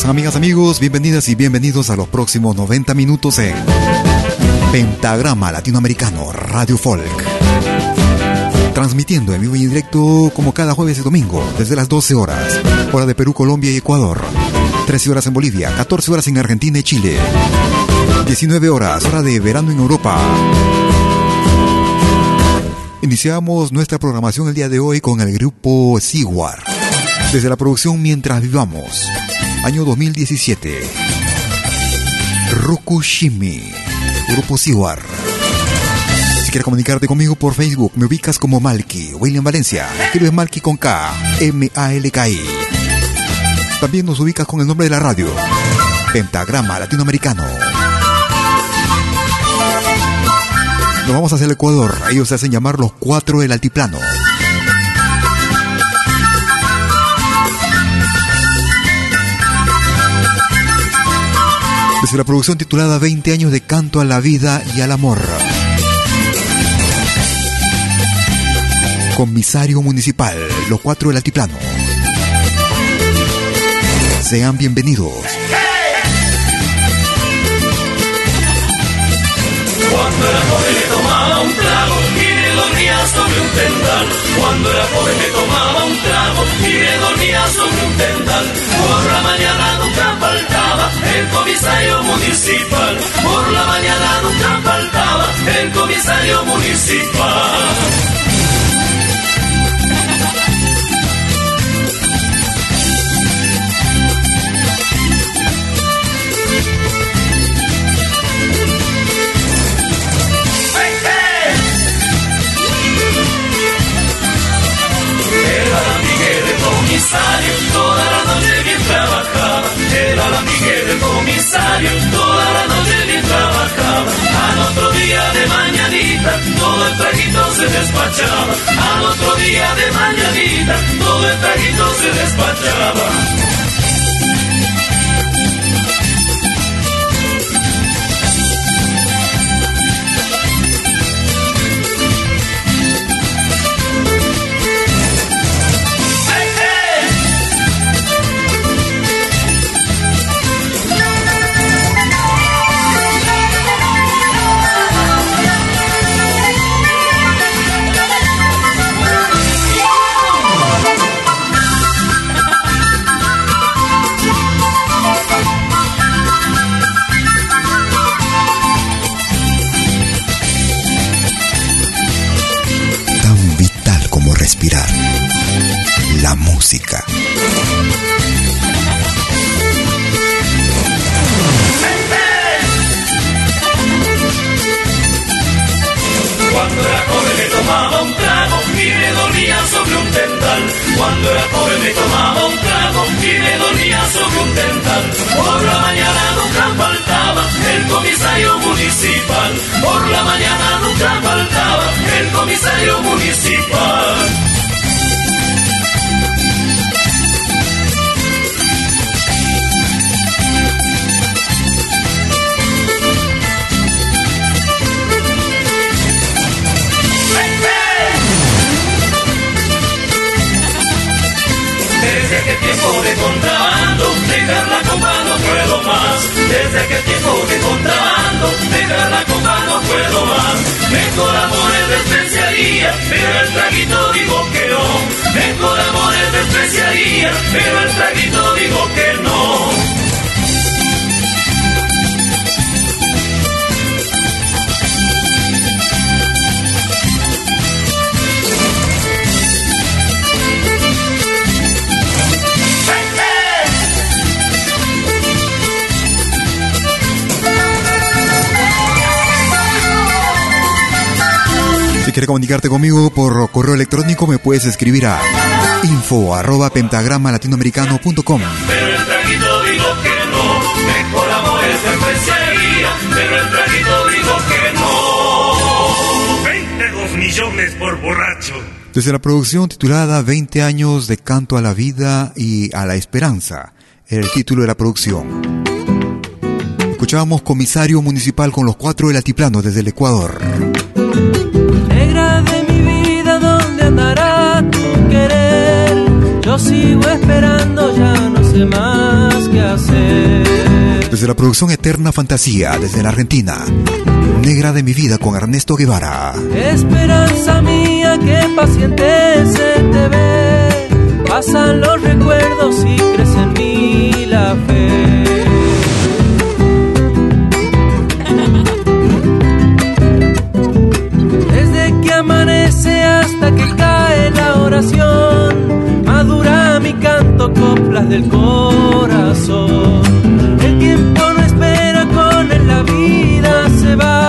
Amigas, amigos? Bienvenidas y bienvenidos a los próximos 90 minutos en Pentagrama Latinoamericano Radio Folk. Transmitiendo en vivo y en directo como cada jueves y domingo desde las 12 horas, hora de Perú, Colombia y Ecuador. 13 horas en Bolivia, 14 horas en Argentina y Chile. 19 horas, hora de verano en Europa. Iniciamos nuestra programación el día de hoy con el grupo Siguar. Desde la producción Mientras Vivamos año 2017. Rokushimi, Grupo Siwar. Si quieres comunicarte conmigo por Facebook, me ubicas como Malky, William Valencia. Escribes Malky con K, M-A-L-K-I. También nos ubicas con el nombre de la radio, Pentagrama Latinoamericano. Nos vamos hacia el Ecuador, ellos se hacen llamar los cuatro del altiplano. Desde la producción titulada 20 años de canto a la vida y al amor. Comisario Municipal, los cuatro del altiplano. Sean bienvenidos. Cuando me tomaba un trago dormía sobre un tendal. Cuando era joven me tomaba un trago y me dormía sobre un tendal. Por la mañana nunca faltaba el comisario municipal. Por la mañana nunca faltaba el comisario municipal. Despachaba. Al otro día de mañanita, todo el traguito se despachaba. Cuando era joven me tomaba un trago y me dormía sobre un tendal. Cuando era joven me tomaba un trago y me dormía sobre un tendal. Por la mañana nunca faltaba el comisario municipal. Por la mañana nunca faltaba el comisario municipal. Desde que tiempo de contrabando, dejar la copa no puedo más. Desde que tiempo de contrabando, dejar la copa no puedo más. Mejor amores despreciaría, pero el traguito digo que no. Mejor amores despreciaría, pero el traguito digo que no. Si quieres comunicarte conmigo por correo electrónico, me puedes escribir a info arroba pentagrama latinoamericano.com. Pero el traguito digo que no, mejor amor es especialía, pero el traguito digo que no. 22 millones por borracho. Desde la producción titulada 20 años de canto a la vida y a la esperanza, el título de la producción. Escuchábamos comisario municipal con los cuatro del altiplano desde el Ecuador. Yo sigo esperando, ya no sé más qué hacer. Desde la producción Eterna Fantasía, desde la Argentina. Negra de mi vida con Ernesto Guevara. Esperanza mía, que paciente se te ve. Pasan los recuerdos y crece en mí la fe. Desde que amanece hasta que cae la oración coplas del corazón. El tiempo no espera, con él la vida se va.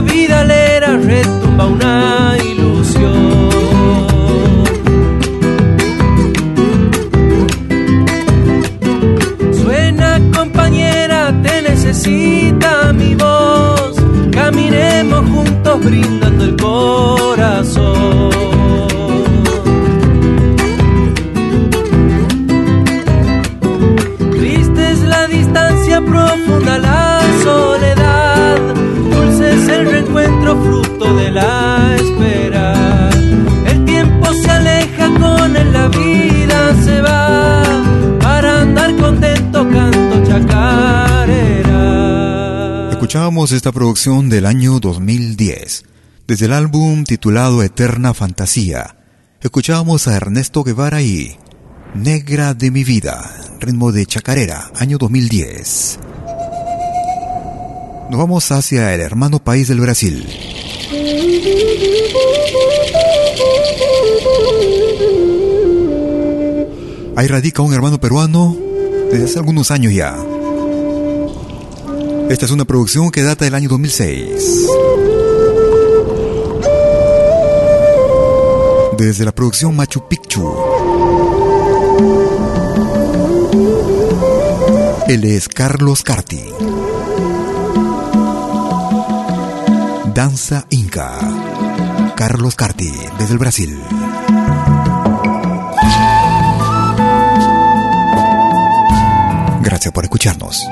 Vida vidalera retumba una Escuchábamos esta producción del año 2010, desde el álbum titulado Eterna Fantasía. Escuchábamos a Ernesto Guevara y Negra de mi vida, ritmo de chacarera, año 2010. Nos vamos hacia el hermano país del Brasil. Ahí radica un hermano peruano desde hace algunos años ya. Esta es una producción que data del año 2006. Desde la producción Machu Picchu. Él es Carlos Carti. Danza Inca. Carlos Carti, desde el Brasil. Gracias por escucharnos.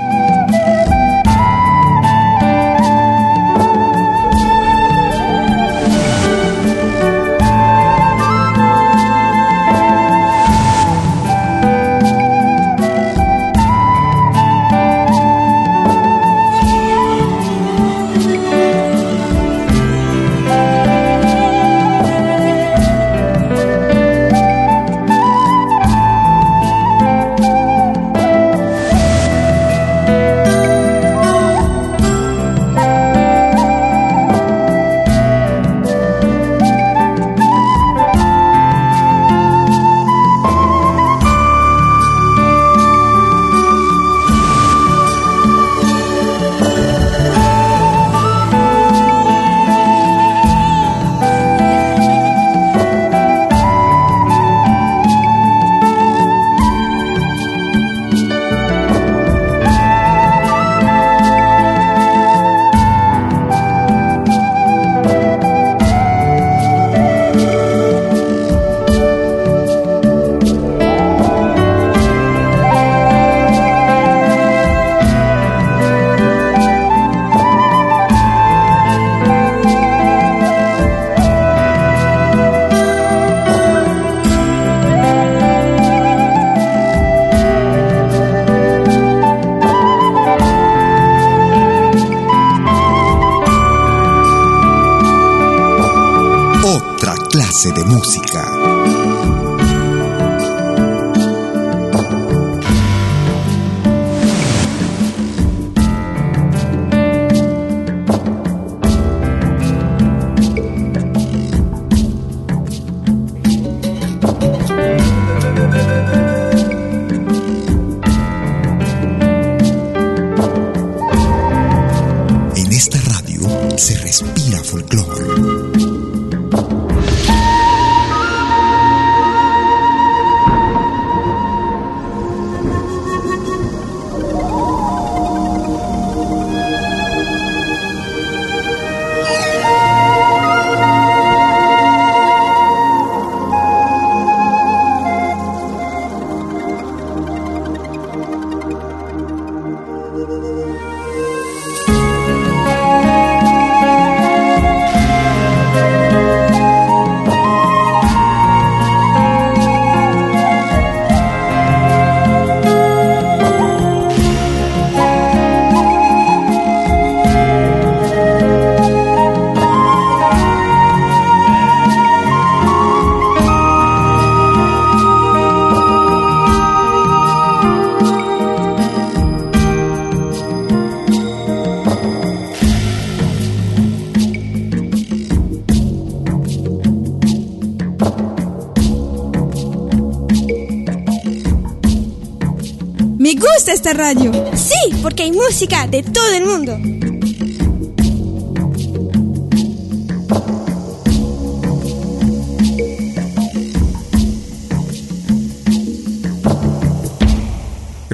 Radio. Sí, porque hay música de todo el mundo.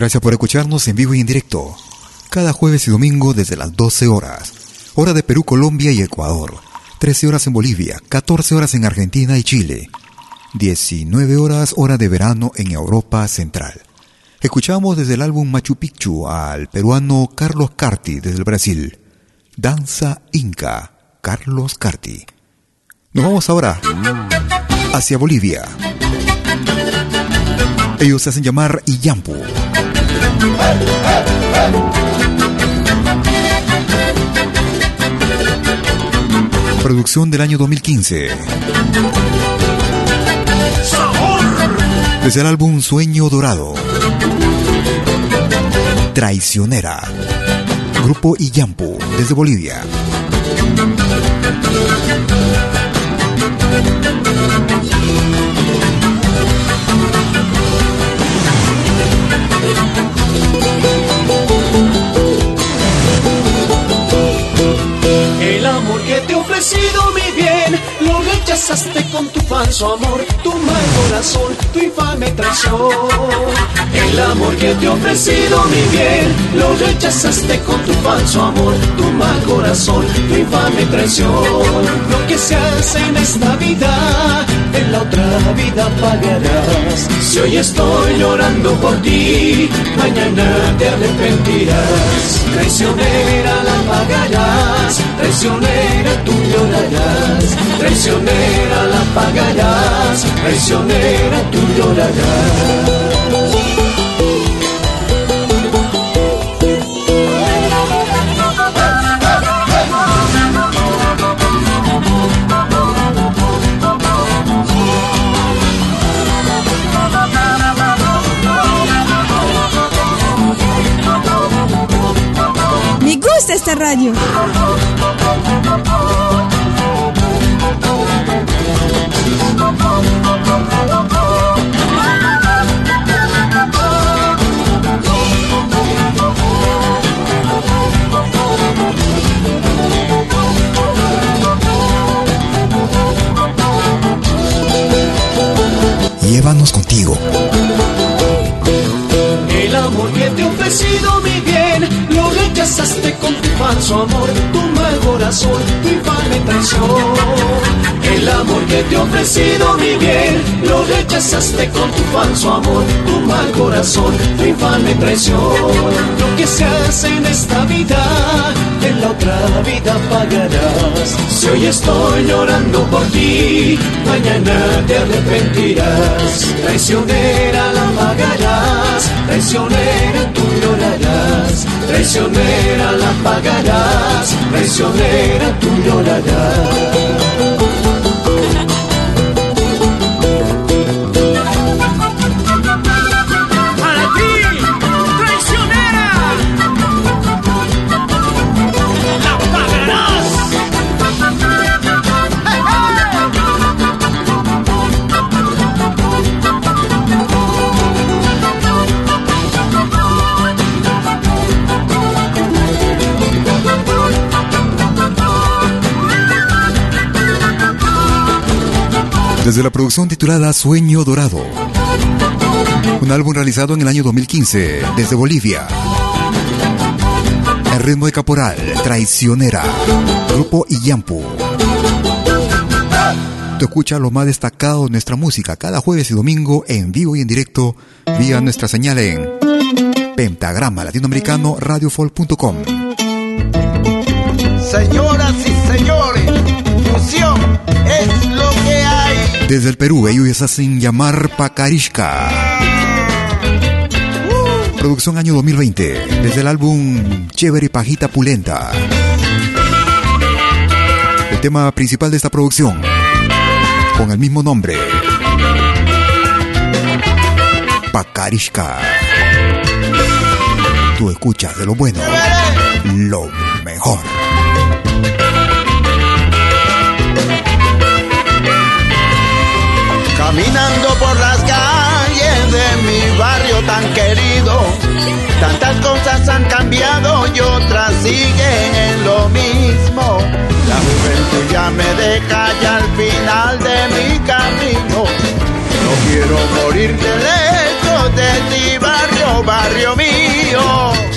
Gracias por escucharnos en vivo y en directo. cada jueves y domingo desde las 12 horas, hora de Perú, Colombia y Ecuador, 13 horas en Bolivia, 14 horas en Argentina y Chile, 19 horas hora de verano en Europa Central. Escuchamos desde el álbum Machu Picchu al peruano Carlos Carti desde el Brasil. Danza Inca, Carlos Carti. Nos vamos ahora hacia Bolivia. Ellos se hacen llamar Iyampu. Producción del año 2015. Desde el álbum Sueño Dorado. Traicionera. Grupo Iyampu, desde Bolivia. Rechazaste con tu falso amor, tu mal corazón, tu infame traición. El amor que te he ofrecido, mi bien, lo rechazaste con tu falso amor, tu mal corazón, tu infame traición. Lo que se hace en esta vida, la otra vida pagarás. Si hoy estoy llorando por ti, mañana te arrepentirás. Traicionera la pagarás, traicionera tú llorarás. Traicionera la pagarás, traicionera tú llorarás. Radio. Falso amor, tu mal corazón, traición. El amor que te he ofrecido, mi bien, lo rechazaste con tu falso amor, tu mal corazón, tu infame traición. Lo que se hace en esta vida, en la otra vida pagarás. Si hoy estoy llorando por ti, mañana te arrepentirás. Traicionera la pagarás, traicionera tú llorarás. Traicionera la pagarás, traicionera tú llorarás. Desde la producción titulada Sueño Dorado. Un álbum realizado en el año 2015 desde Bolivia. El ritmo de Caporal, Traicionera. Grupo Iyampu. Tú escuchas lo más destacado de nuestra música cada jueves y domingo en vivo y en directo vía nuestra señal en Pentagrama Latinoamericano Radiofolk.com. Señoras y señores, fusión es. Desde el Perú, ellos hacen llamar Pacarishka. Producción año 2020, desde el álbum Chévere Pajita Pulenta. El tema principal de esta producción, con el mismo nombre, Pacarishka. Tú escuchas de lo bueno, lo mejor. Caminando por las calles de mi barrio tan querido, tantas cosas han cambiado y otras siguen en lo mismo. La juventud ya me deja ya al final de mi camino. No quiero morir de lejos de ti, barrio, barrio mío.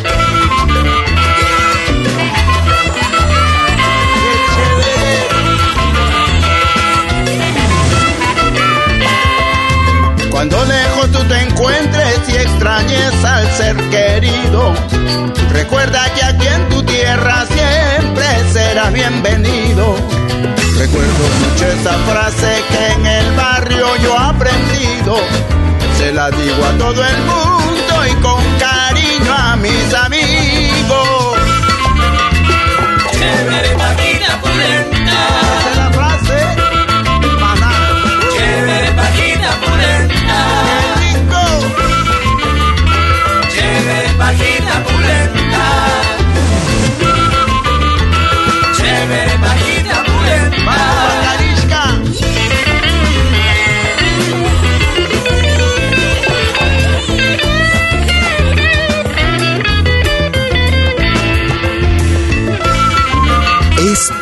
extrañes al ser querido. Recuerda que aquí en tu tierra siempre serás bienvenido. Recuerdo mucho esa frase que en el barrio yo he aprendido. Se la digo a todo el mundo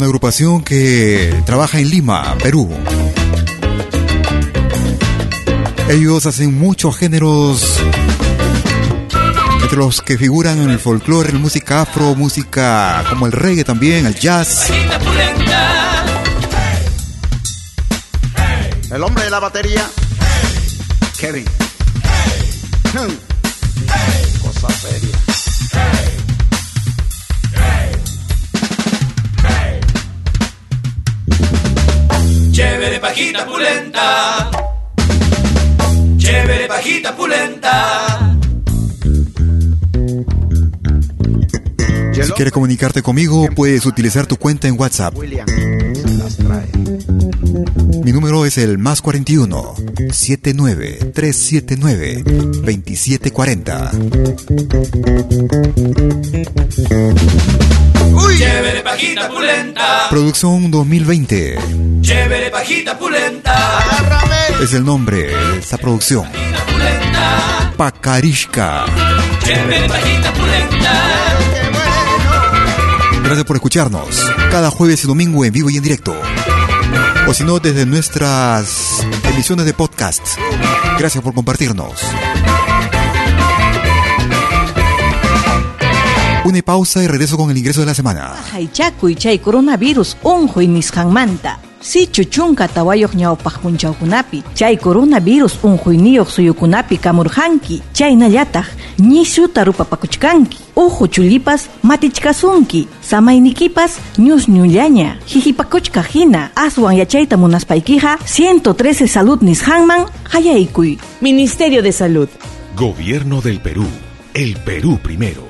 Una agrupación que trabaja en Lima, Perú. Ellos hacen muchos géneros, entre los que figuran en el folclore, en la música afro, música como el reggae también, el jazz. El hombre de la batería. Kevin. Paquita pulenta. Chévere, Paquita pulenta. Si quieres comunicarte conmigo, puedes utilizar tu cuenta en WhatsApp. Mi número es el más 41 79 379 2740. Chévere, Paquita pulenta. Producción 2020 Chévere, Paquita pulenta. agárrame. es el nombre de esta producción. Paquita pulenta. Pacarishka. Chévere, Paquita pulenta. Qué bueno. Gracias por escucharnos cada jueves y domingo en vivo y en directo. O si no, desde nuestras emisiones de podcast. Gracias por compartirnos. Una pausa y regreso con el ingreso de la semana. Haychakuy chay coronavirus unquy nisqanmanta. sichu chunka tawayoq ñawpaq punchawkunapi chay coronavirus unquyniyuq suyukunapi kamurqanki chaynallataq ñishuta rupapakuchkanki uhu chulipas matichkasunki samaynikipas ñusñullaña hihipakuchka hina aswan yachayta munaspaykiqa 113 salud nisqanman hayaykuy Ministerio de Salud Gobierno del Perú. El Perú primero.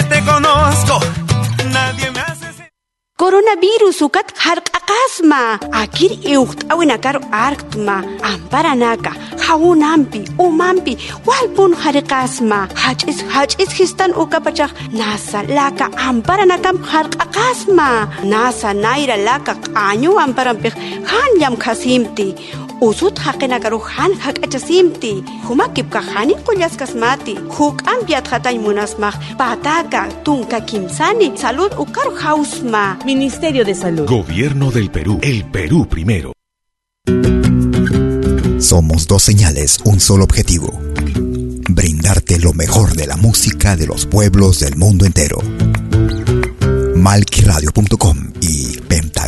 Coronavirus ukat harq'aqasma akir iuqt'awinakar arktma amparanaka hawunampi umanpi walpun hariqasma hach'is hach'is histan ukapachaq nasa laka amparanakam harq'aqasma nasa nayra laka q'añu amparanpik hanllam khasimti usut haqinakaru han hak'achasimti humakipka hani qullasqasmati huk'ampiat hatay munasmaq pataka tunka kimsani salud ukaru hausma Ministerio de Salud Gobierno del Perú. El Perú primero. Somos dos señales, un solo objetivo. Brindarte lo mejor de la música de los pueblos del mundo entero. Malquiradio.com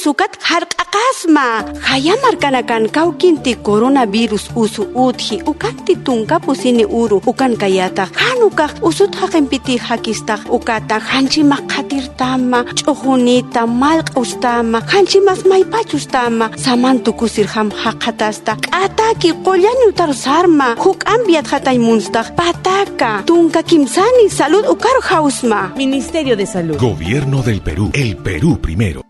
Coronavirus ukat harq'aqasma hayamarkanakan kawkinti coronavirus usu utji ukanti tunkapusini uru ukan kayata. Hanukaq usut haqinpiti hakistaq ukata. Hanchimaq qatirtama ch'uqunita malq'ustama hanchimas maypachustama samantukusirham haqatasta k'ataki qollañutar sarma. Huk'ambiat hatay munstaq pataka. Tunka kimsani salud ukaru hausma Ministerio de Salud. Gobierno del Perú. El Perú primero.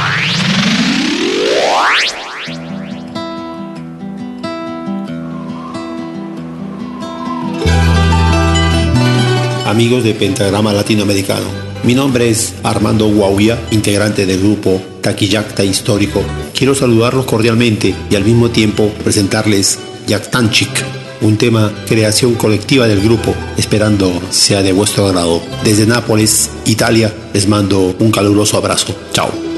Amigos de Pentagrama Latinoamericano, mi nombre es Armando Guauya, integrante del grupo Taquillacta Histórico. Quiero saludarlos cordialmente y al mismo tiempo presentarles Yaktanchik, un tema creación colectiva del grupo, esperando sea de vuestro agrado. Desde Nápoles, Italia, les mando un caluroso abrazo. Chao.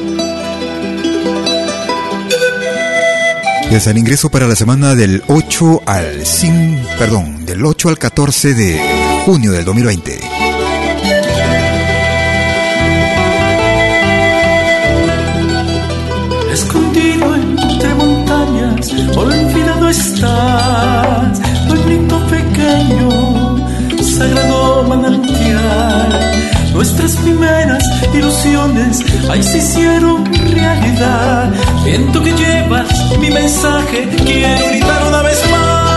El ingreso para la semana del 8 al 5, perdón, del 8 al 14 de junio del 2020. Escondido entre montañas, olvidado estás, pueblito pequeño, sagrado manantial. Nuestras primeras ilusiones ahí se hicieron realidad. Viento que llevas mi mensaje, quiero gritar una vez más.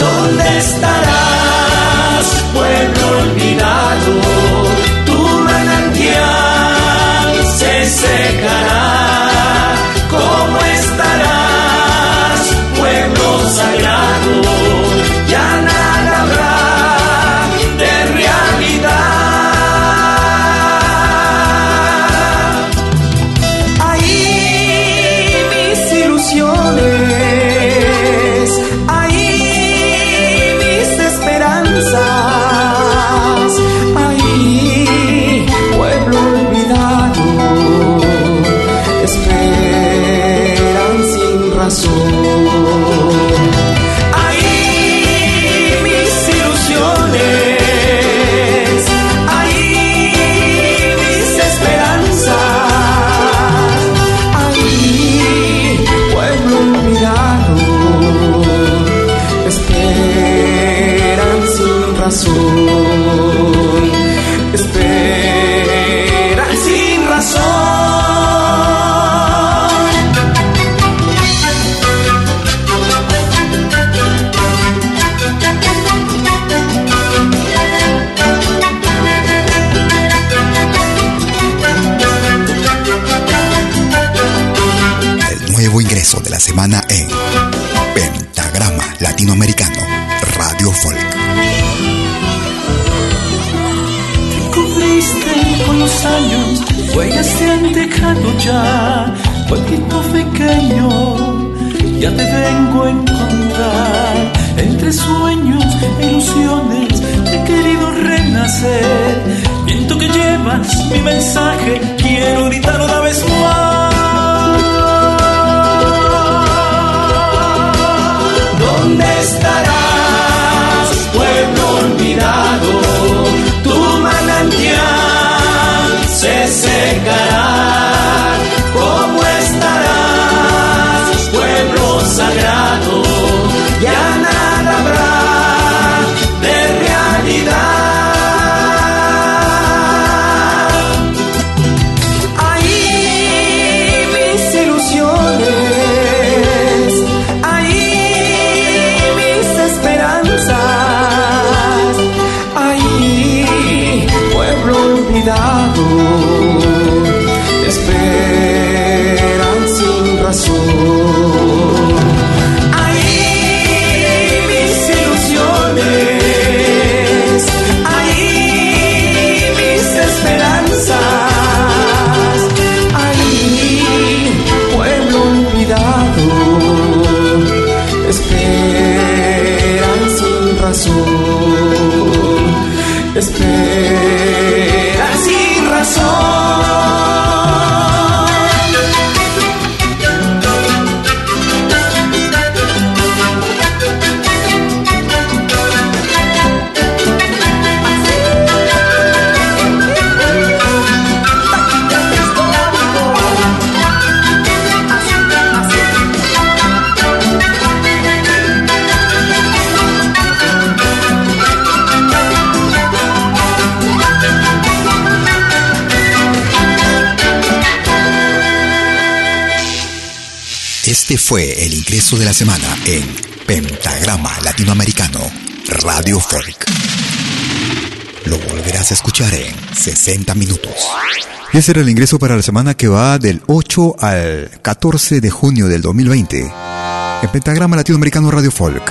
¿Dónde estarás, pueblo olvidado? Tu manantial se secará. Dejado ya, pequeño, ya te vengo a encontrar. Entre sueños e ilusiones he querido renacer. Viento que llevas mi mensaje, quiero gritar una vez más. Este fue el ingreso de la semana en Pentagrama Latinoamericano Radio Folk. Lo volverás a escuchar en 60 minutos. Y ese era el ingreso para la semana que va del 8 al 14 de junio del 2020 en Pentagrama Latinoamericano Radio Folk.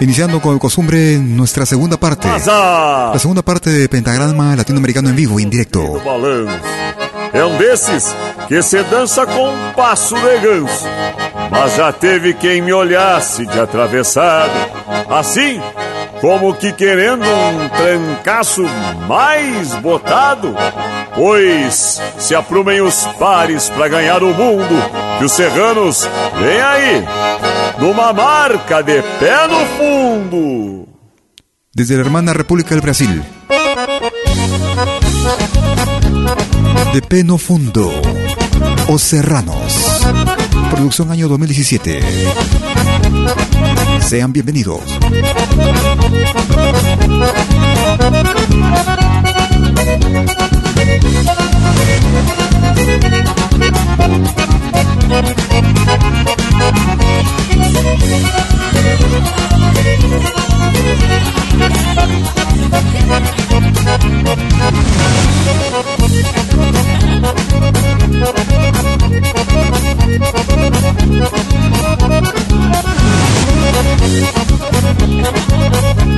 Iniciando con costumbre nuestra segunda parte. La segunda parte de Pentagrama Latinoamericano en vivo, en directo. É um desses que se dança com um passo de ganso. Mas já teve quem me olhasse de atravessado. Assim, como que querendo um trancaço mais botado. Pois se aprumem os pares para ganhar o mundo. Que os serranos vem aí, numa marca de pé no fundo. Desde la hermana República del Brasil. De Peno Fundo. Os Serranos. Producción año 2017. Sean bienvenidos.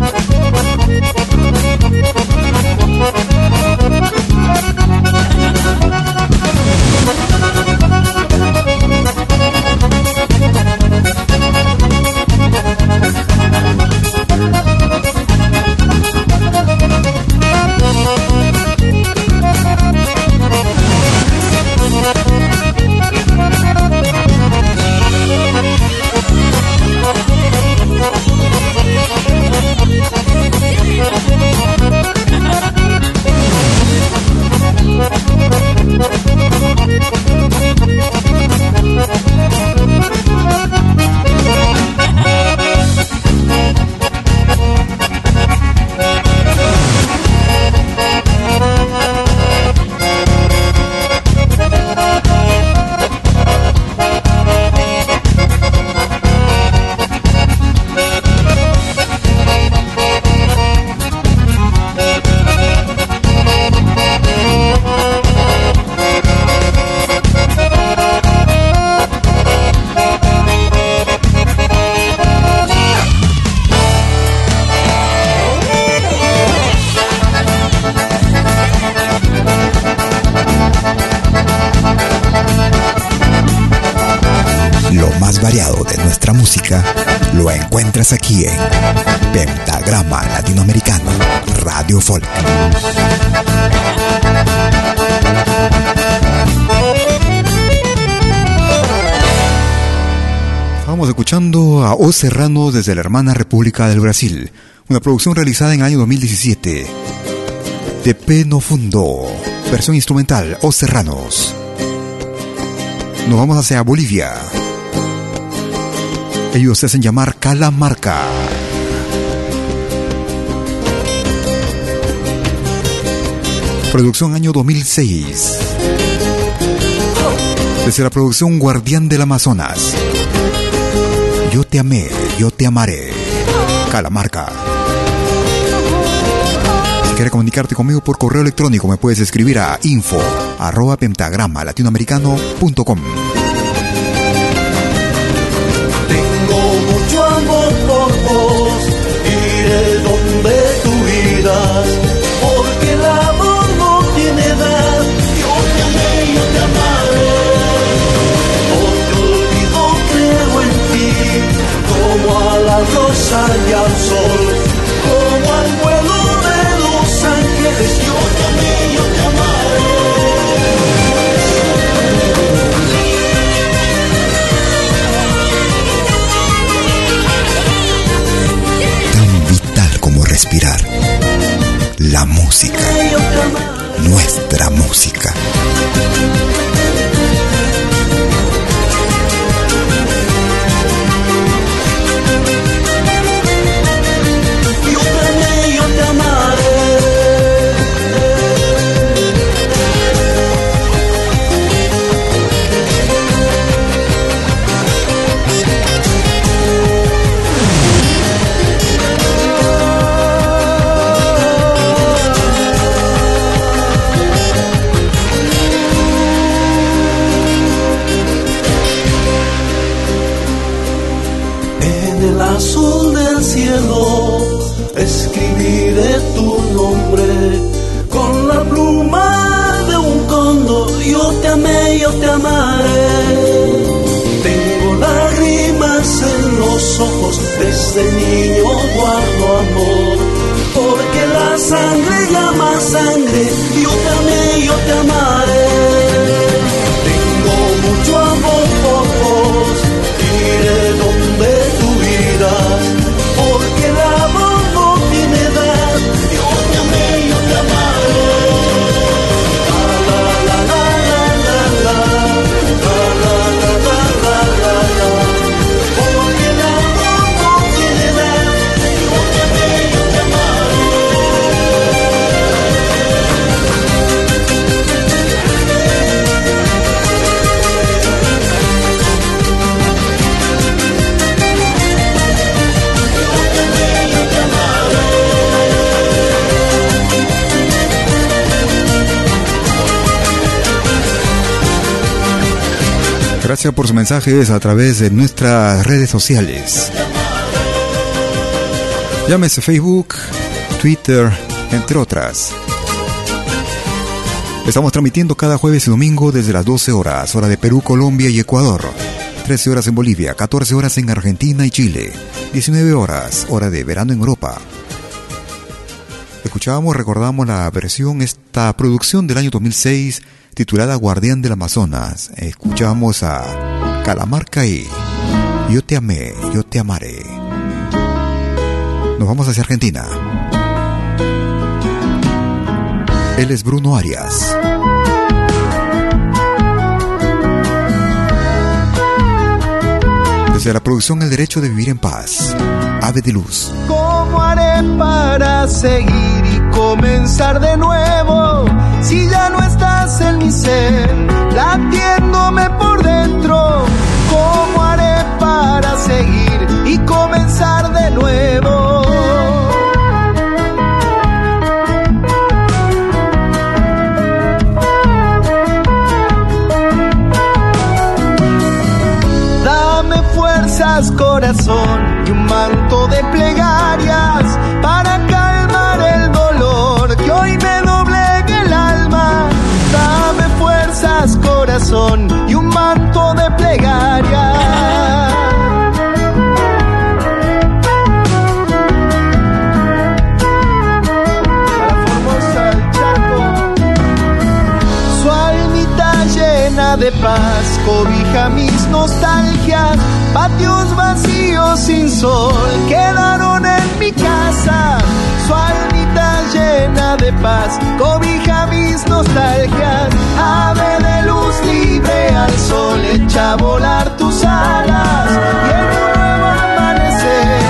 Thank aquí en Pentagrama Latinoamericano Radio Folk. Estamos escuchando a O Serrano desde la hermana República del Brasil, una producción realizada en el año 2017. De Peno Fundo, versión instrumental O Serranos. Nos vamos hacia Bolivia. Ellos se hacen llamar Calamarca. Producción año 2006. Desde la producción Guardián del Amazonas. Yo te amé, yo te amaré. Calamarca. Si quieres comunicarte conmigo por correo electrónico, me puedes escribir a info arroba pentagrama latinoamericano.com. y al sol, como al vuelo de los ángeles. Yo te amé, yo te respirar. La música. Nuestra música. Te amaré. Tengo lágrimas en los ojos, desde niño guardo amor. Porque la sangre llama sangre, yo te amé, yo te amaré. Gracias por sus mensajes a través de nuestras redes sociales. Llámese Facebook, Twitter, entre otras. Estamos transmitiendo cada jueves y domingo desde las 12 horas, hora de Perú, Colombia y Ecuador. 13 horas en Bolivia, 14 horas en Argentina y Chile, 19 horas, hora de verano en Europa. Escuchábamos, recordamos la versión, esta producción del año 2006 titulada Guardián del Amazonas. Escuchamos a Calamarca y Yo te amé, yo te amaré. Nos vamos hacia Argentina. Él es Bruno Arias. Desde la producción El Derecho de Vivir en Paz. Ave de Luz. ¿Cómo haré para seguir y comenzar de nuevo? Si ya no latiéndome por dentro. ¿Cómo haré para seguir y comenzar de nuevo? Dame fuerzas, corazón, y un manto y un manto de plegarias. Para Formosa, el Chaco. Su almita llena de paz cobija mis nostalgias. Patios vacíos sin sol quedaron en mi casa. Su almita llena de paz cobija mis nostalgias. Luz libre al sol echa a volar tus alas. Y en un nuevo amanecer,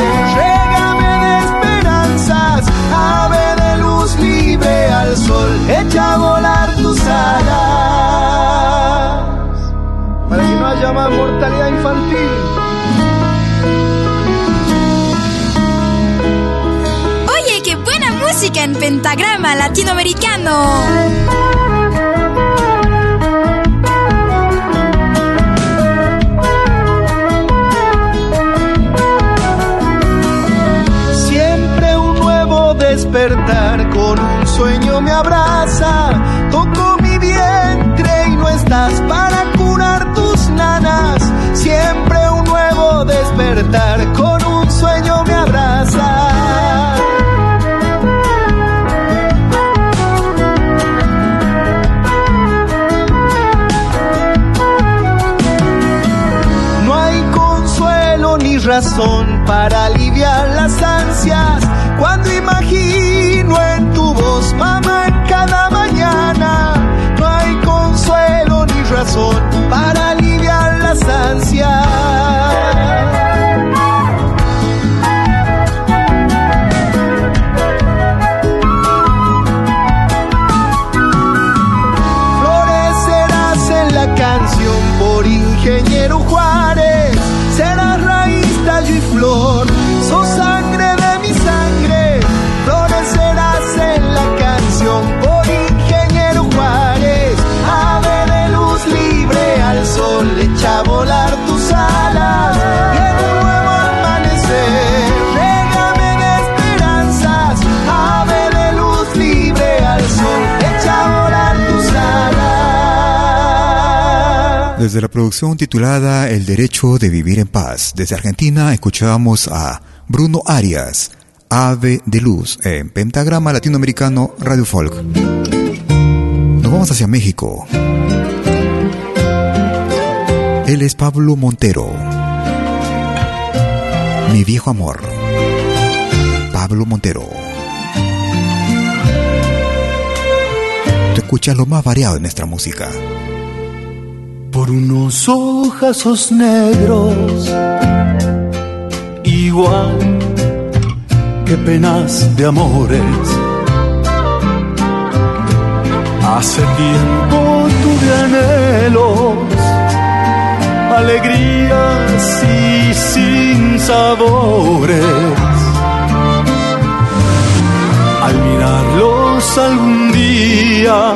régame de esperanzas. Ave de luz libre al sol echa a volar tus alas para que no haya más mortalidad infantil. Oye, qué buena música en pentagrama latinoamericano. Sueño me abraza. Toco mi vientre y no estás para curar tus nanas. Siempre un nuevo despertar con un sueño me abraza. No hay consuelo ni razón para Desde la producción titulada El derecho de vivir en paz, desde Argentina escuchábamos a Bruno Arias, Ave de Luz, en Pentagrama Latinoamericano Radio Folk. Nos vamos hacia México. Él es Pablo Montero. Mi viejo amor. Pablo Montero. Tú escuchas lo más variado de nuestra música unos ojazos negros, igual que penas de amores. Hace tiempo tuve anhelos, alegrías y sin sabores. Al mirarlos algún día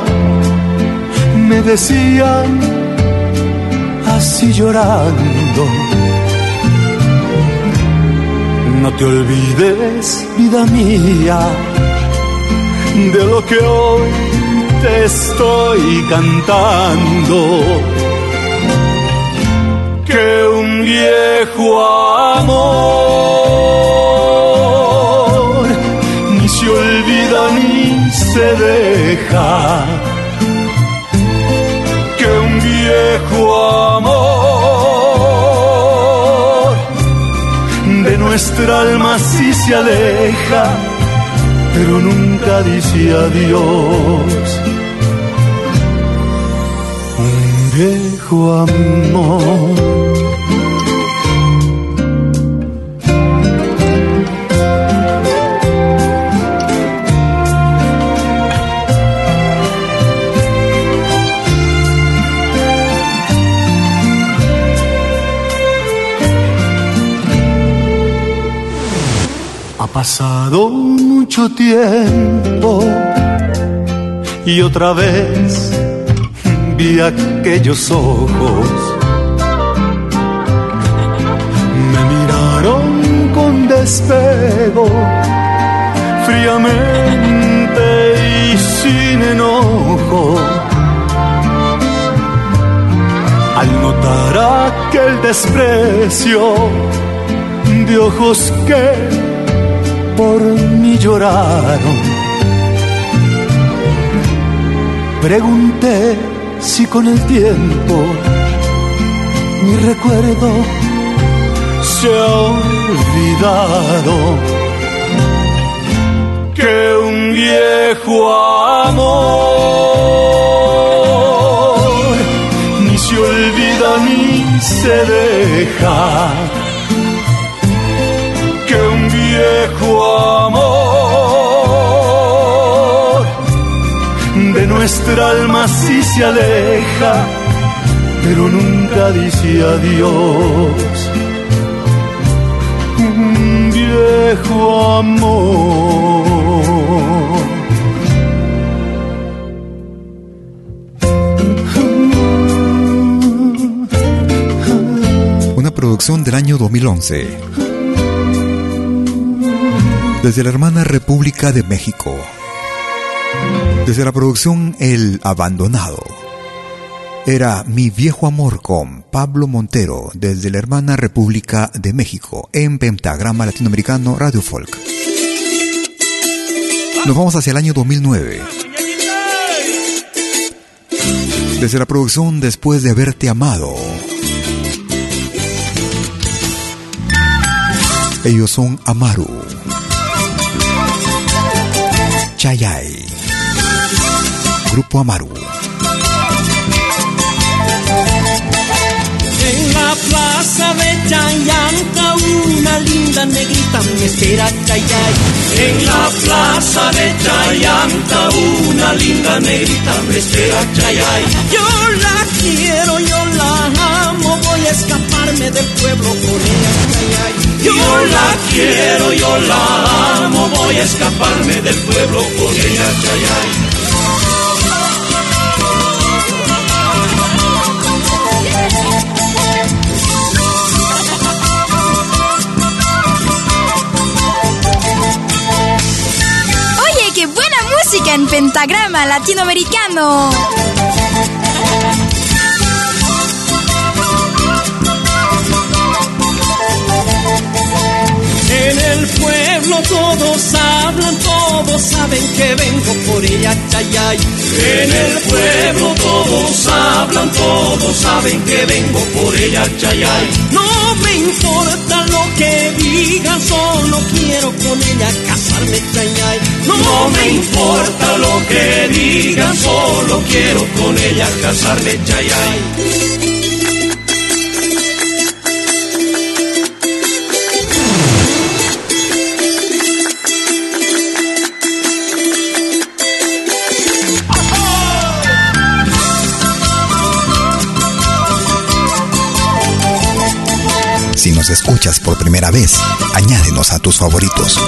me decían así llorando. No te olvides, vida mía, de lo que hoy te estoy cantando. Que un viejo amor ni se olvida ni se deja amor nuestra alma si se aleja, pero nunca dice adiós. Un viejo amor pasado mucho tiempo y otra vez vi aquellos ojos. Me miraron con despego, fríamente y sin enojo. Al notar aquel desprecio de ojos que por mí lloraron. Pregunté si con el tiempo mi recuerdo se ha olvidado. Que un viejo amor ni se olvida ni se deja viejo amor de nuestra alma si se aleja, pero nunca dice adiós. Un viejo amor. Una producción del año 2011 desde la hermana República de México. Desde la producción El Abandonado. Era Mi viejo amor con Pablo Montero desde la hermana República de México en Pentagrama Latinoamericano Radio Folk. Nos vamos hacia el año 2009. Desde la producción Después de haberte amado. Ellos son Amaru. Chayay. Grupo Amaru. En la plaza de Chayanca una linda negrita me espera Chayay. En la plaza de Chayanca una linda negrita me espera Chayay. Yo la quiero, yo la amo, voy a escaparme del pueblo con ella Chayay. La quiero, yo la amo, voy a escaparme del pueblo con ella, chayay. Oye, qué buena música en pentagrama latinoamericano. Pueblo todos hablan, todos saben que vengo por ella, chayay. En el pueblo todos hablan, todos saben que vengo por ella, chayay. No me importa lo que digan, solo quiero con ella casarme, chayay. No me importa lo que digan, solo quiero con ella casarme, chayay. Escuchas por primera vez, añádenos a tus favoritos.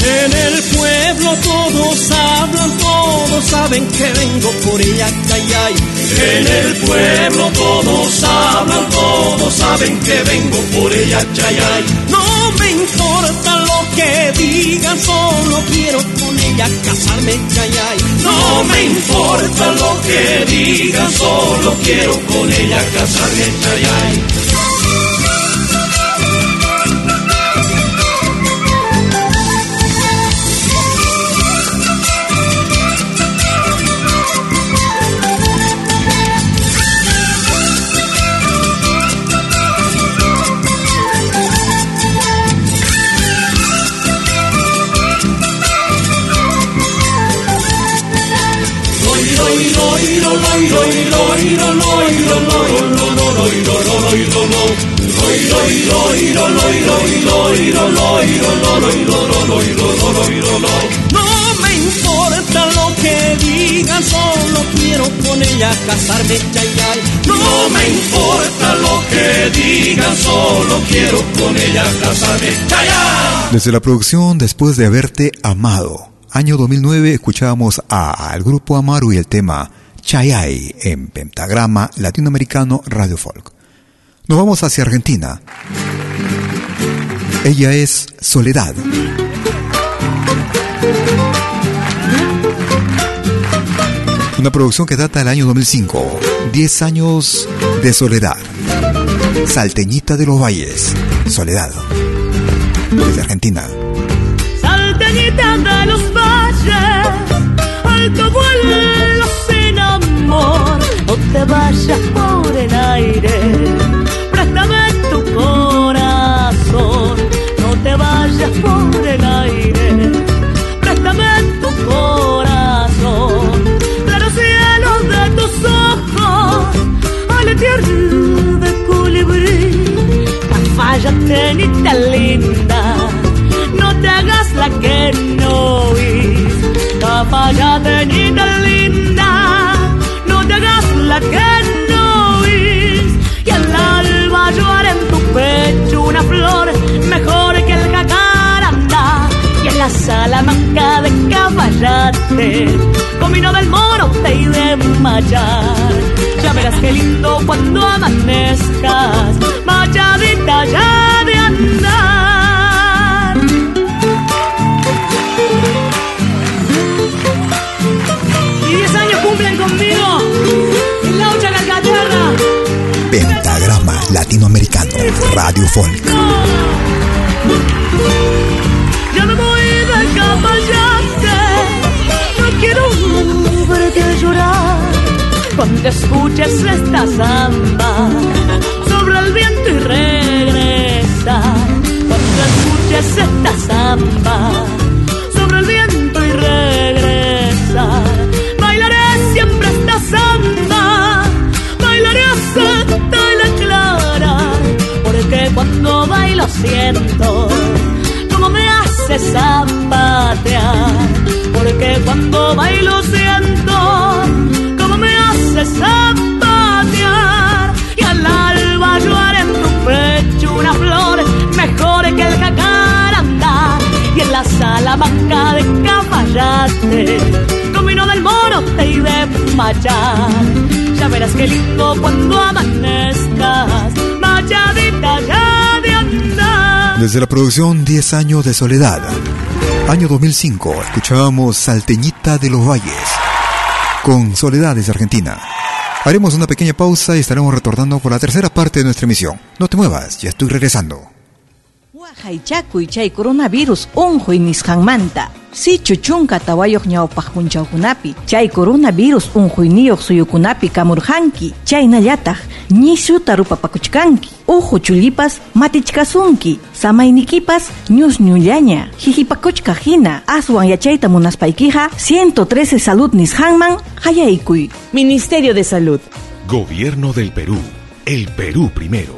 En el pueblo todos hablan, todos saben que vengo por ella, ay, En el pueblo todos hablan, todos saben que vengo por ella, ay, No me importa lo que digan, solo quiero con ella casarme, ay, No me importa lo que digan, solo quiero con ella casarme, ay. No me importa lo que digan, solo quiero con ella casarme, chayay. No me importa lo que digan, solo quiero con ella casarme, chayay. Desde la producción Después de haberte amado, año 2009, escuchábamos al grupo Amaru y el tema Chayay en pentagrama latinoamericano Radio Folk. Nos vamos hacia Argentina. Ella es Soledad. Una producción que data del año 2005. 10 años de soledad. Salteñita de los Valles. Soledad. Desde Argentina. Salteñita de los Valles. Alto vuelo sin amor. No te vayas por el aire. Te vayas por el aire. Préstame tu corazón. Claro cielo de tus ojos. Aletear de colibrí. Cafaya tenita linda. No te hagas la que no oís. Cafaya tenita linda. No te hagas la que no oís. Y al alba llorar en tu pecho una flor la salamanca de caballate, comino del moro te y de mayar. Ya verás qué lindo cuando amanezcas, machadita ya de andar. Y 10 años cumplen conmigo en la Calcaterra. Pentagrama latinoamericano Radio Folk. Cuando escuches esta samba. Sobre el viento y regresar. Cuando escuches esta samba. Sobre el viento y regresar, bailaré siempre esta samba, bailaré hasta la clara, porque cuando bailo siento como me hace zapatear, porque cuando bailo siento hace zapatear, y al alba llorar en tu pecho una flor mejor que el jacaranda, y en la salamanca de caballate, comino del moro te y de machar, ya verás qué lindo cuando amanezcas, machadita ya de andar. Desde la producción 10 años de soledad. Año 2005, escuchábamos Salteñita de los Valles con Soledad desde Argentina. Haremos una pequeña pausa y estaremos retornando por la tercera parte de nuestra emisión. No te muevas, ya estoy regresando. Haychakuy chay coronavirus unjuy nisqanmanta. Sichu chunka tawayuq ñawpaq punchawkunapi chay coronavirus unjuyniyuq suyukunapi kamurjanki chaynallataq ñishuta rupapakuchkanki uhu chullipas matichkasunki. Samaynikipas ñusñullaña. Hihipakuchka hina. Aswan yachayta munaspaykiqa 113 salud nisqanman hayaykuy Ministerio de Salud. Gobierno del Perú. El Perú primero.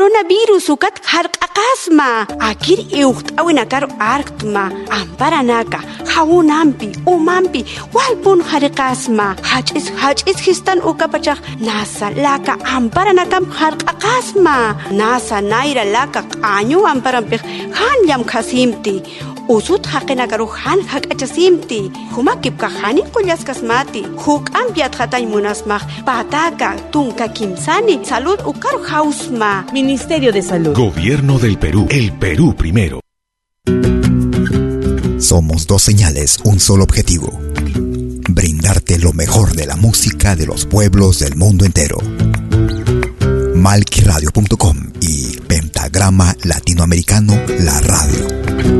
coronavirus ukat jarq'aqasma akir iujt'awinakaru arktma amparanaka jawunampi umampi walpun jarqasma jach'is jach'is histan ukapachaj nasa laka amparanakam jarq'aqasma nasa nayra laka q'añu amparanpij janllam qhasimti usut haqinakaru han hak'achasimti humakipka hani qullasqasmati huk'ampiat hatay munasmaq pataka tunka kimsani salud ukaru hausma Ministerio de Salud Gobierno del Perú. El Perú primero. Somos dos señales, un solo objetivo. Brindarte lo mejor de la música de los pueblos del mundo entero. Malquiradio.com y Pentagrama Latinoamericano La Radio.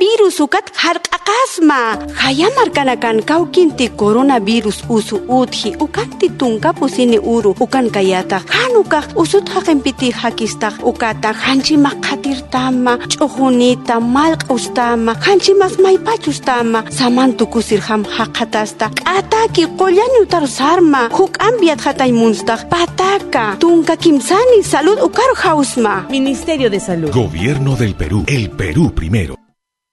Coronavirus ukat harq'aqasma hayamarkanakan kawkinti coronavirus usu utji ukanti tunkapusini uru ukan kayata. Hanukaq usut haqinpiti hakistaq ukata. Hanchimaq qatirtama ch'uqunita malq'ustama hanchimas maypachustama samantukusirham haqatasta k'ataki qollaniutar sarma. Huk'anpiat hataymunstaq pataka. Tunka kimsani salud ukaru hausma. Ministerio de Salud. Gobierno del Perú. El Perú primero.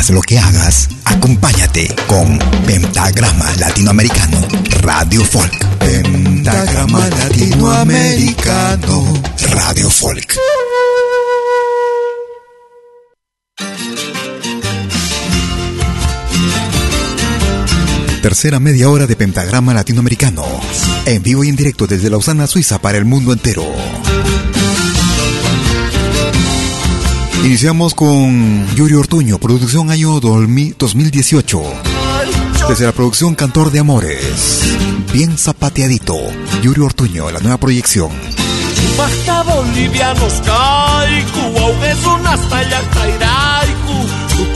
Hagas lo que hagas, acompáñate con Pentagrama Latinoamericano Radio Folk. Pentagrama Latinoamericano Radio Folk. Tercera media hora de Pentagrama Latinoamericano. En vivo y en directo desde Lausana, Suiza para el mundo entero. Iniciamos con Yuri Ortuño, producción año 2018. Desde la producción Cantor de Amores. Bien zapateadito. Yuri Ortuño, la nueva proyección.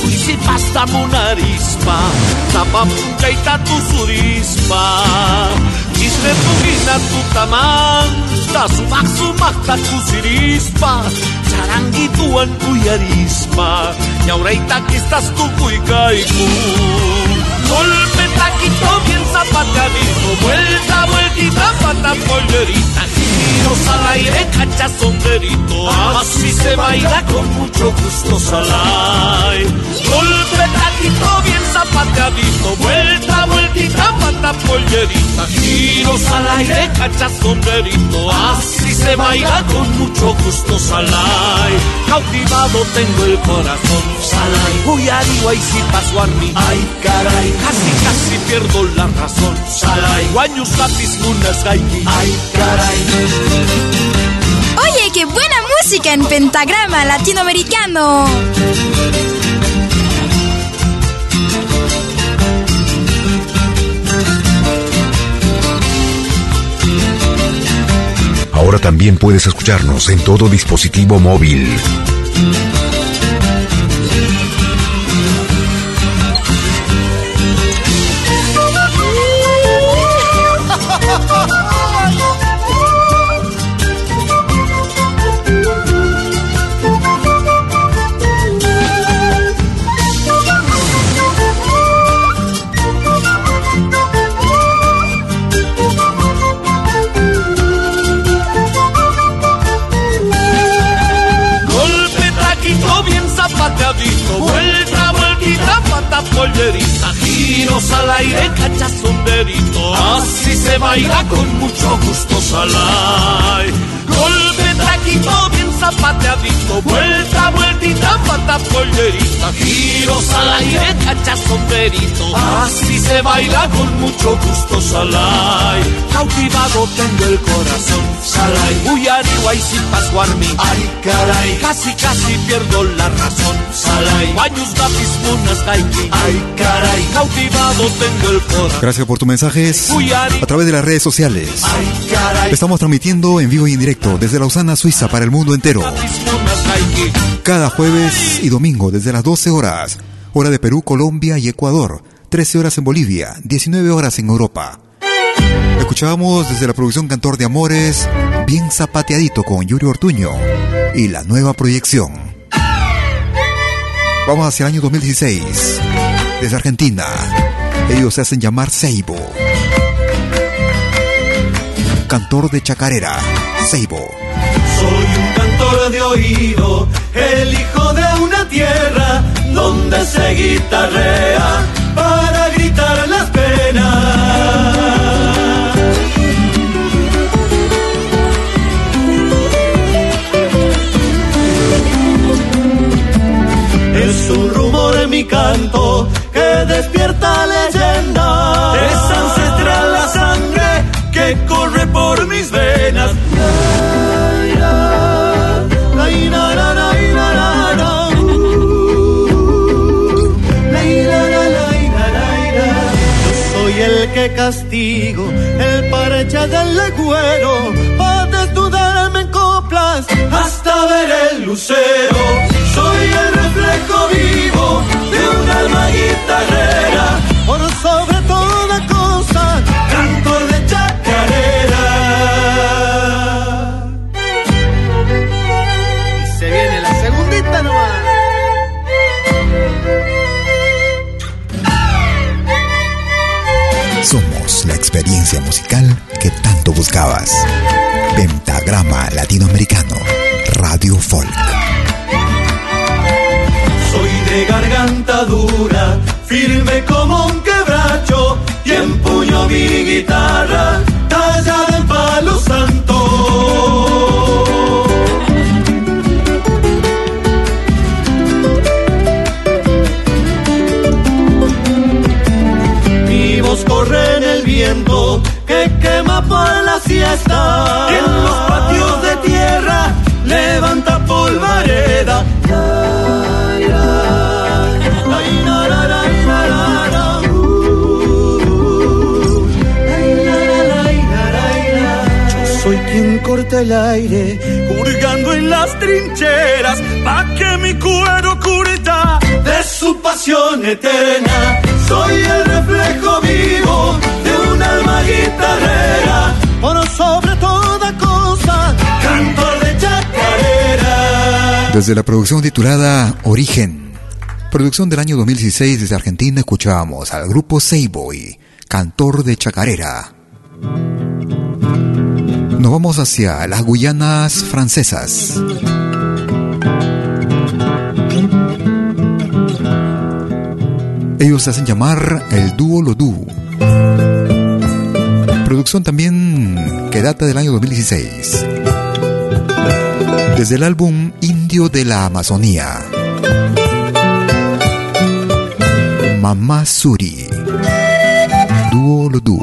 Tukuisi pasta munarispa, tapapunka itatu surispa, chisme pugina tutamanta, sumak sumak takusirispa, charangituan kuyarispa, yauraita que estás tukuy kaiku. Golpe taquito bien zapateadito, vuelta, vueltita, pata pollerita, giros al aire, cacha sombrerito, así se baila con mucho gusto salai. Golpe taquito bien zapateadito, vuelta, vueltita, pata pollerita, giros al aire, cacha sombrerito, así se baila con mucho gusto salai. Cautivado tengo el corazón, salai, uy, arriba y si paso a mí, ay caray, casi casi pierdo la razón, salai, guaños lápiz munas gaiki, ay caray. Oye, qué buena música en pentagrama latinoamericano. Ahora también puedes escucharnos en todo dispositivo móvil. Se baila con mucho gusto salai. Golpe taquito zapateadito, vuelta, vueltita, pata pollerita, giros al aire, cacha sombrerito, así se baila con mucho gusto salai. Cautivado tengo el corazón, salai, muy arriba y sin pascuarme, ay caray, casi casi pierdo la razón, salai, baños lápiz munas gaiki, ay caray, cautivado tengo el corazón. Gracias por tus mensajes a través de las redes sociales. Ay, caray, Estamos transmitiendo en vivo y en directo desde Lausana, Suiza para el mundo entero. Cada jueves y domingo desde las 12 horas, hora de Perú, Colombia y Ecuador, 13 horas en Bolivia, 19 horas en Europa. Escuchábamos desde la producción Cantor de Amores, bien zapateadito con Yuri Ortuño y la nueva proyección. Vamos hacia el año 2016, desde Argentina. Ellos se hacen llamar Seibo. Cantor de chacarera, Seibo. Soy de oído, el hijo de una tierra donde se guitarrea para gritar las penas. Es un rumor en mi canto que despierta castigo, el parecha del legüero, para desnudarme en coplas hasta ver el lucero. Soy el reflejo vivo de un alma guitarrera, por sobre La experiencia musical que tanto buscabas. Pentagrama Latinoamericano, Radio Folk. Soy de garganta dura, firme como un quebracho, y empuño mi guitarra, tallada que quema por la siesta. En los patios de tierra levanta polvareda. Soy quien corta el aire, hurgando en las trincheras, pa' que mi cuero curita de su pasión eterna. Soy el reflejo por sobre toda cosa, cantor de chacarera. Desde la producción titulada Origen, producción del año 2016 desde Argentina, escuchábamos al grupo Seiboy, cantor de chacarera. Nos vamos hacia las Guyanas francesas. Ellos se hacen llamar el dúo Lodú. Producción también que data del año 2016. Desde el álbum Indio de la Amazonía. Mamá Suri. Dúo Lodú.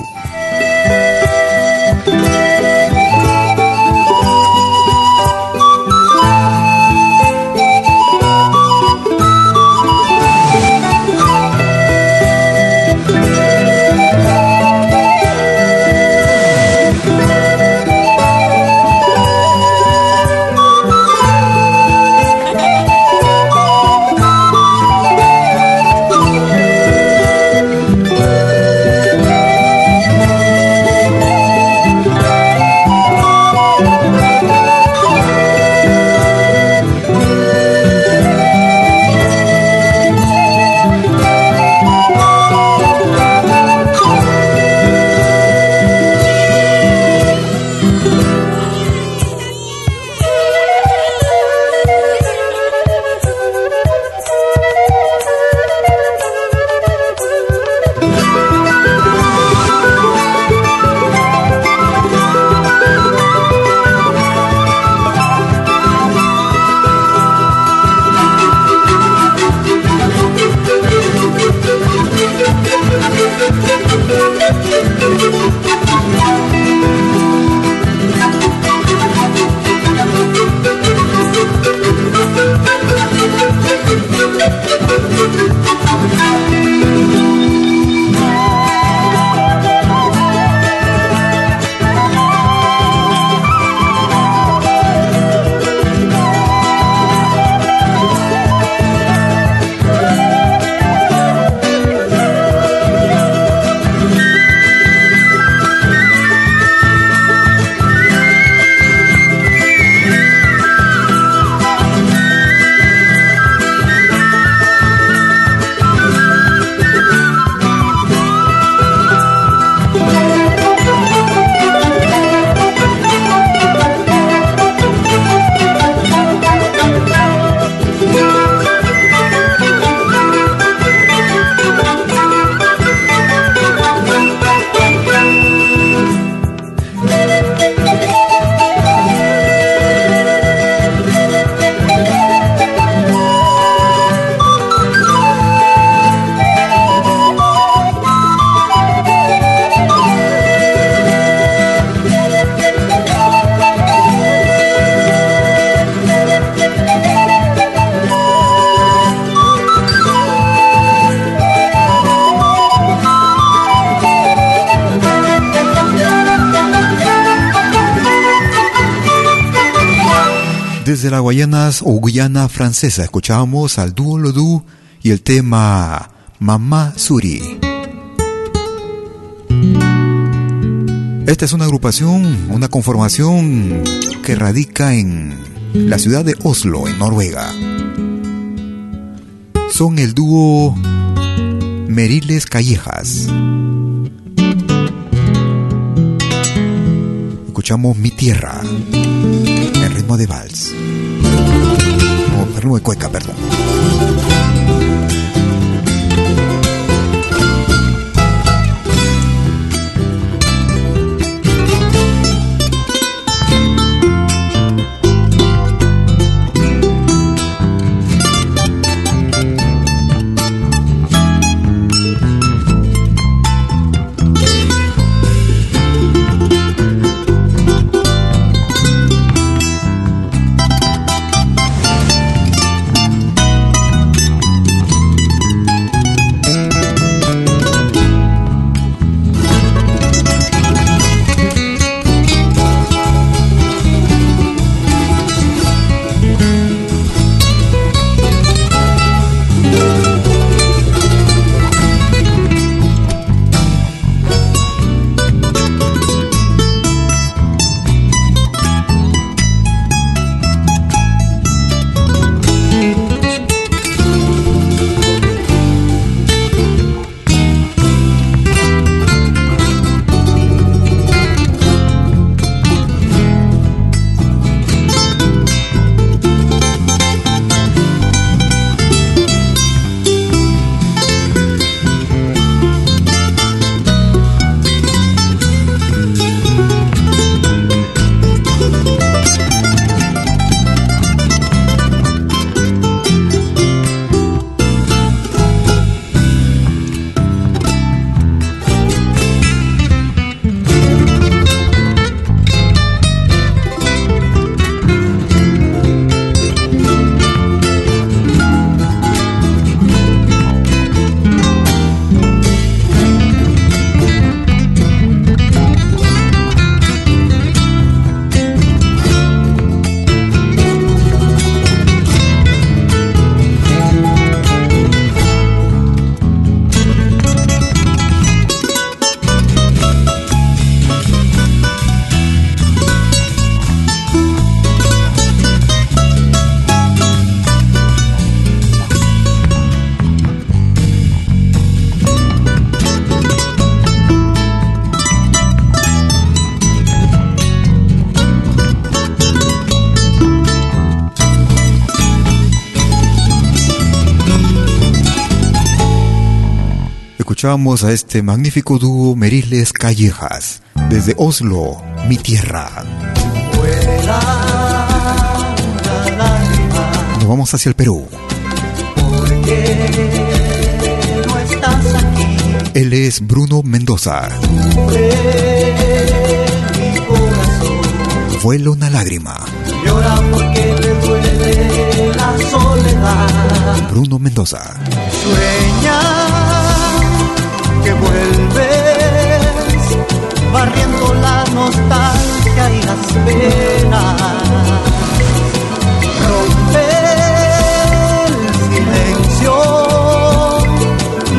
Desde la Guayana o Guyana francesa escuchábamos al dúo Lodú y el tema Mamá Suri. Esta es una agrupación, una conformación que radica en la ciudad de Oslo, en Noruega. Son el dúo Meriles Callejas. Escuchamos Mi Tierra ritmo de vals. O ritmo de cueca, perdón. Escuchamos a este magnífico dúo Meriles Callejas, desde Oslo, mi tierra. Nos vamos hacia el Perú. no estás aquí? Él es Bruno Mendoza. Vuela una lágrima. Llora porque le duele la soledad. Bruno Mendoza. Sueña que vuelves, barriendo la nostalgia y las penas. Rompe el silencio,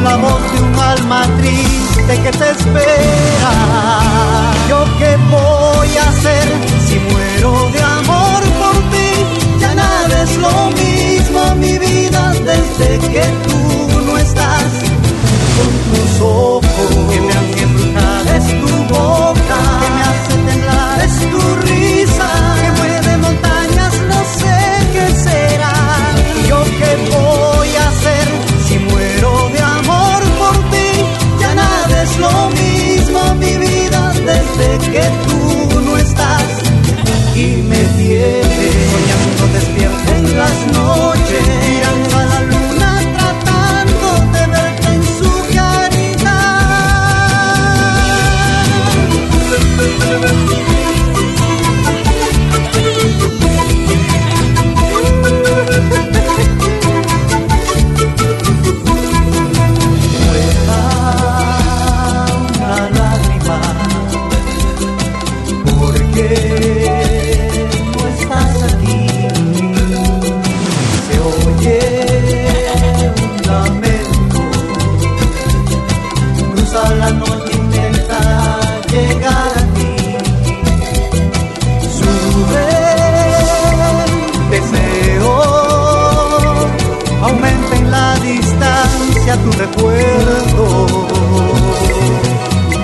la voz de un alma triste que te espera. ¿Yo qué voy a hacer si muero de amor por ti? Ya nada es lo mismo mi vida desde que tú con tus ojos. Que me hace embrujar es tu boca. Que me hace temblar. Es tu risa distancia tu recuerdo.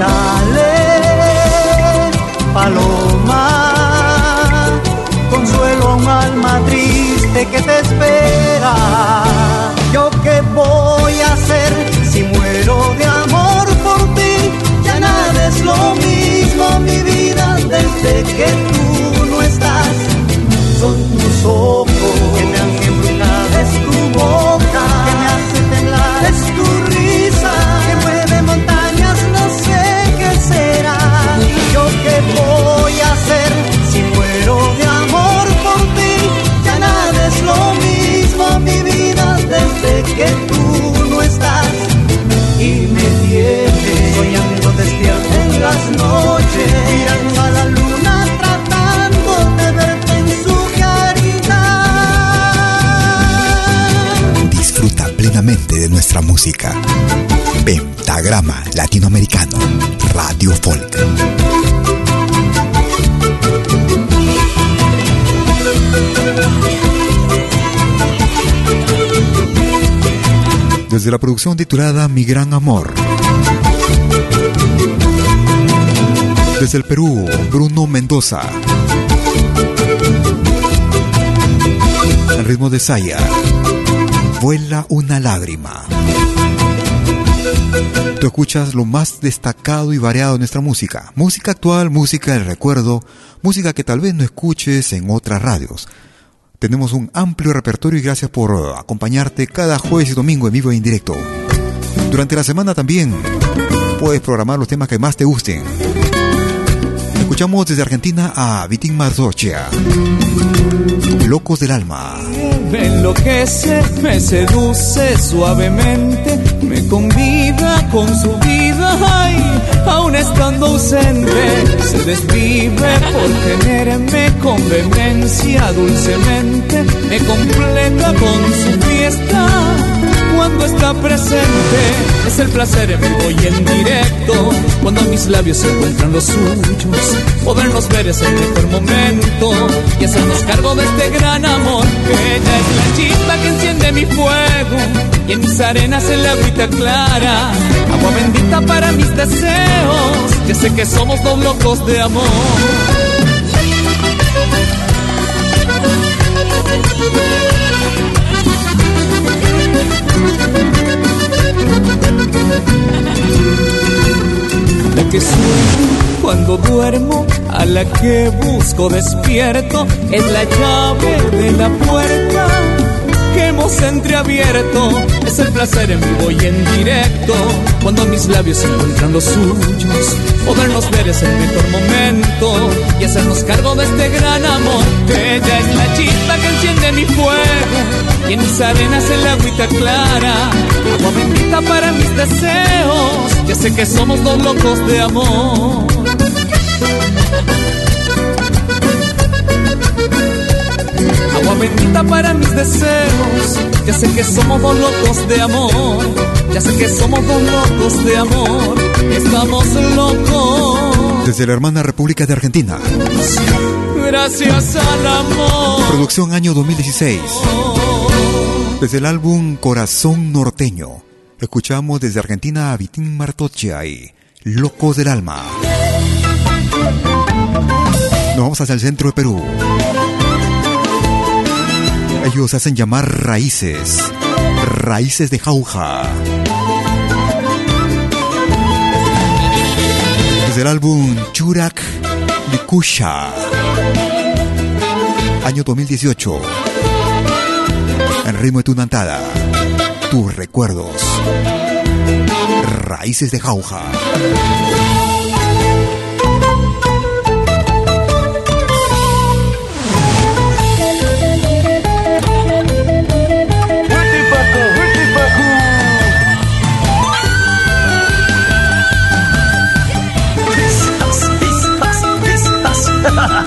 Dale, paloma, consuelo a un alma triste que te espera. Música. Pentagrama Latinoamericano, Radio Folk. Desde la producción titulada Mi Gran Amor. Desde el Perú, Bruno Mendoza. El ritmo de Saya. Vuela una lágrima. Tú escuchas lo más destacado y variado de nuestra música. Música actual, música del recuerdo, música que tal vez no escuches en otras radios. Tenemos un amplio repertorio y gracias por acompañarte cada jueves y domingo en vivo e en directo. Durante la semana también puedes programar los temas que más te gusten. Escuchamos desde Argentina a Vitín Mardochea. Locos del alma. Me enloquece, me seduce suavemente, me convida con su vida, ay, aún estando ausente, se desvive por tenerme con vehemencia dulcemente, me completa con su fiesta cuando está presente. Es el placer en vivo y en directo, cuando mis labios se encuentran los suyos. Podernos ver es el mejor momento y hacernos cargo de este gran amor. Ella es la chispa que enciende mi fuego y en mis arenas el agüita clara. Agua bendita para mis deseos, que sé que somos dos locos de amor. Que sueño cuando duermo, a la que busco despierto, es la llave de la puerta hemos entreabierto. Es el placer en vivo y en directo, cuando mis labios encuentran los suyos. Podernos ver es el mejor momento y hacernos cargo de este gran amor. Ella es la chispa que enciende mi fuego y en mis arenas el agüita clara. Agua bendita para mis deseos, que sé que somos dos locos de amor. Agua bendita para mis deseos. Ya sé que somos dos locos de amor. Ya sé que somos dos locos de amor. Estamos locos. Desde la hermana República de Argentina. Gracias al amor. Producción año 2016. Desde el álbum Corazón Norteño. Escuchamos desde Argentina a Vitín Martochea y Locos del Alma. Nos vamos hacia el centro de Perú. Ellos hacen llamar raíces. Raíces de jauja. Desde el álbum Churak Likusha. Año 2018. En ritmo de tu nantada. Tus recuerdos. Raíces de jauja. Ha ha!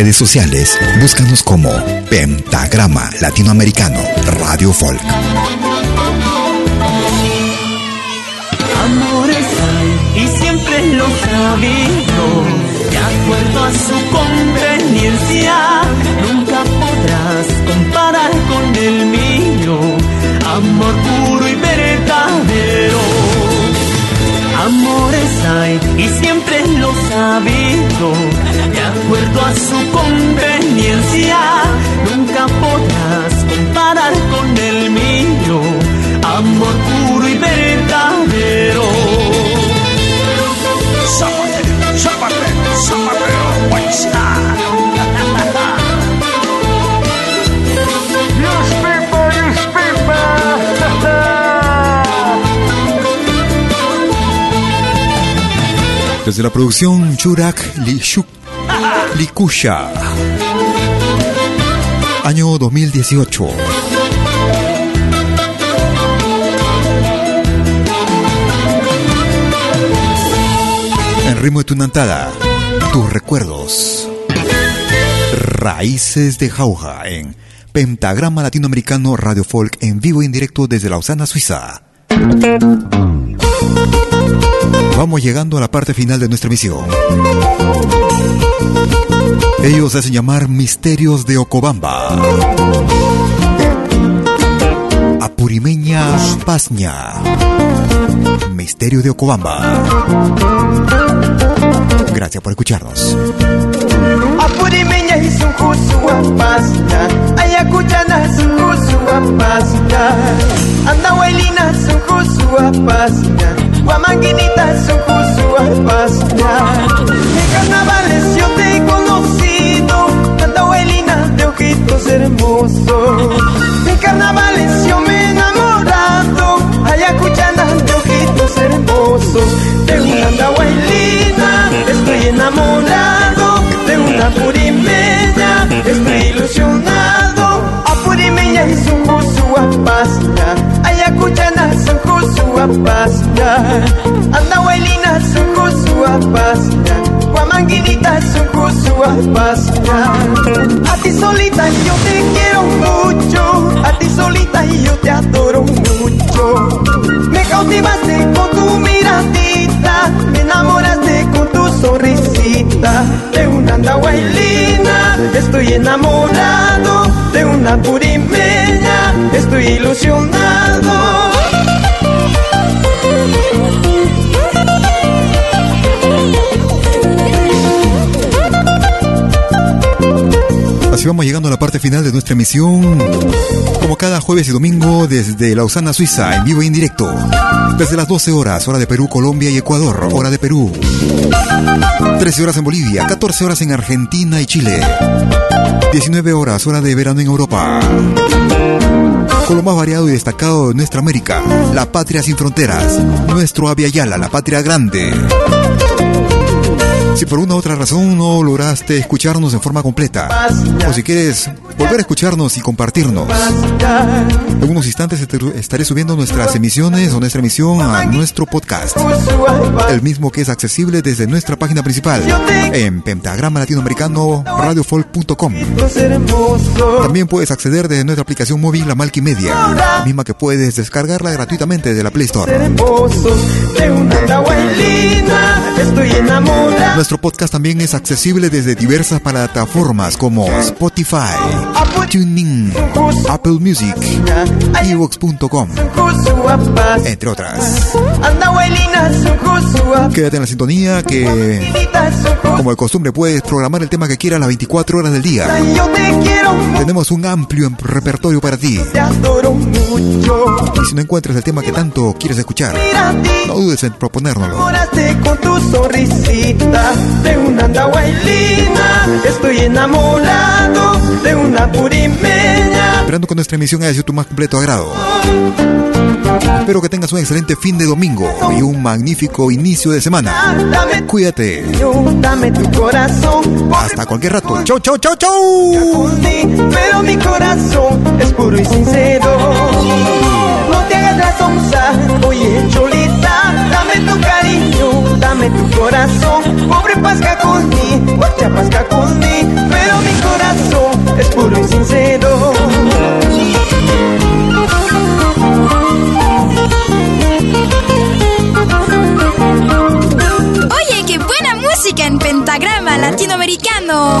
Redes sociales, búscanos como Pentagrama Latinoamericano Radio Folk. Amores hay y siempre los ha habido, de acuerdo a su conveniencia, nunca podrás comparar con el mío, amor puro y verdadero. Amores hay y siempre los ha a su conveniencia, nunca podrás comparar con el mío, amor puro y verdadero. Zapatero, zapatero, zapatero, los Desde la producción Churak Lishuk Likusha. Año 2018. En ritmo de Tunantada, tus recuerdos. Raíces de Jauja en Pentagrama Latinoamericano Radio Folk en vivo y en directo desde Lausana, Suiza. Vamos llegando a la parte final de nuestra misión. Ellos hacen llamar Misterios de Ocobamba. Apurimeña Pasña. Misterio de Ocobamba. Gracias por escucharnos. Apurimeña y su kusu pasna Ayacuchana su kusu pasna Andahuelina su pasna Guamanguinita su pasna En carnavales yo te ojitos hermosos En carnavales yo me he enamorado. Ayacuchana de ojitos hermosos. De una andahuelina estoy enamorado. De una purimeña, estoy ilusionado. A purimeña y su kusu pasna, ayacuchana su kusu pasna, andahuelina su kusu pasna, guamanguinita su kusu pasna. A ti solita yo te quiero mucho, a ti solita yo te adoro mucho. Me cautivaste con tu miradita, me con tu sonrisita de una andahuaylina. Estoy enamorado de una purimeña, estoy ilusionado. Así vamos llegando a la parte final de nuestra emisión, como cada jueves y domingo desde Lausana, Suiza, en vivo e indirecto. Desde las 12 horas, hora de Perú, Colombia y Ecuador, hora de Perú. 13 horas en Bolivia, 14 horas en Argentina y Chile. 19 horas, hora de verano en Europa. Con lo más variado y destacado de nuestra América, la patria sin fronteras, nuestro Aviala, la patria grande. Si por una u otra razón no lograste escucharnos en forma completa, o si quieres volver a escucharnos y compartirnos, en unos instantes estaré subiendo nuestras emisiones o nuestra emisión a nuestro podcast, el mismo que es accesible desde nuestra página principal en pentagrama latinoamericano radiofolk.com. También puedes acceder desde nuestra aplicación móvil La Media, misma que puedes descargarla gratuitamente de la Play Store. Nuestro podcast también es accesible desde diversas plataformas como Spotify, TuneIn, Apple Music, Evox.com, entre otras. Quédate en la sintonía que, como de costumbre, puedes programar el tema que quieras las 24 horas del día. Tenemos un amplio repertorio para ti. Y si no encuentras el tema que tanto quieres escuchar, no dudes en proponérnoslo de una andahuaylina. Estoy enamorado de una purimeña. Esperando que nuestra emisión haya sido tu más completo agrado. Espero que tengas un excelente fin de domingo y un magnífico inicio de semana. Cuídate. Dame tu corazón. Hasta cualquier rato. Chau, chau, chau, chau. Pero mi corazón es puro y sincero. No te hagas la sonza, oye, cholita. Dame tu cariño, dame tu corazón. Pobre pasca con mí, guacha pasca con mí. Pero mi corazón es puro y sincero. Oye, qué buena música en pentagrama latinoamericano.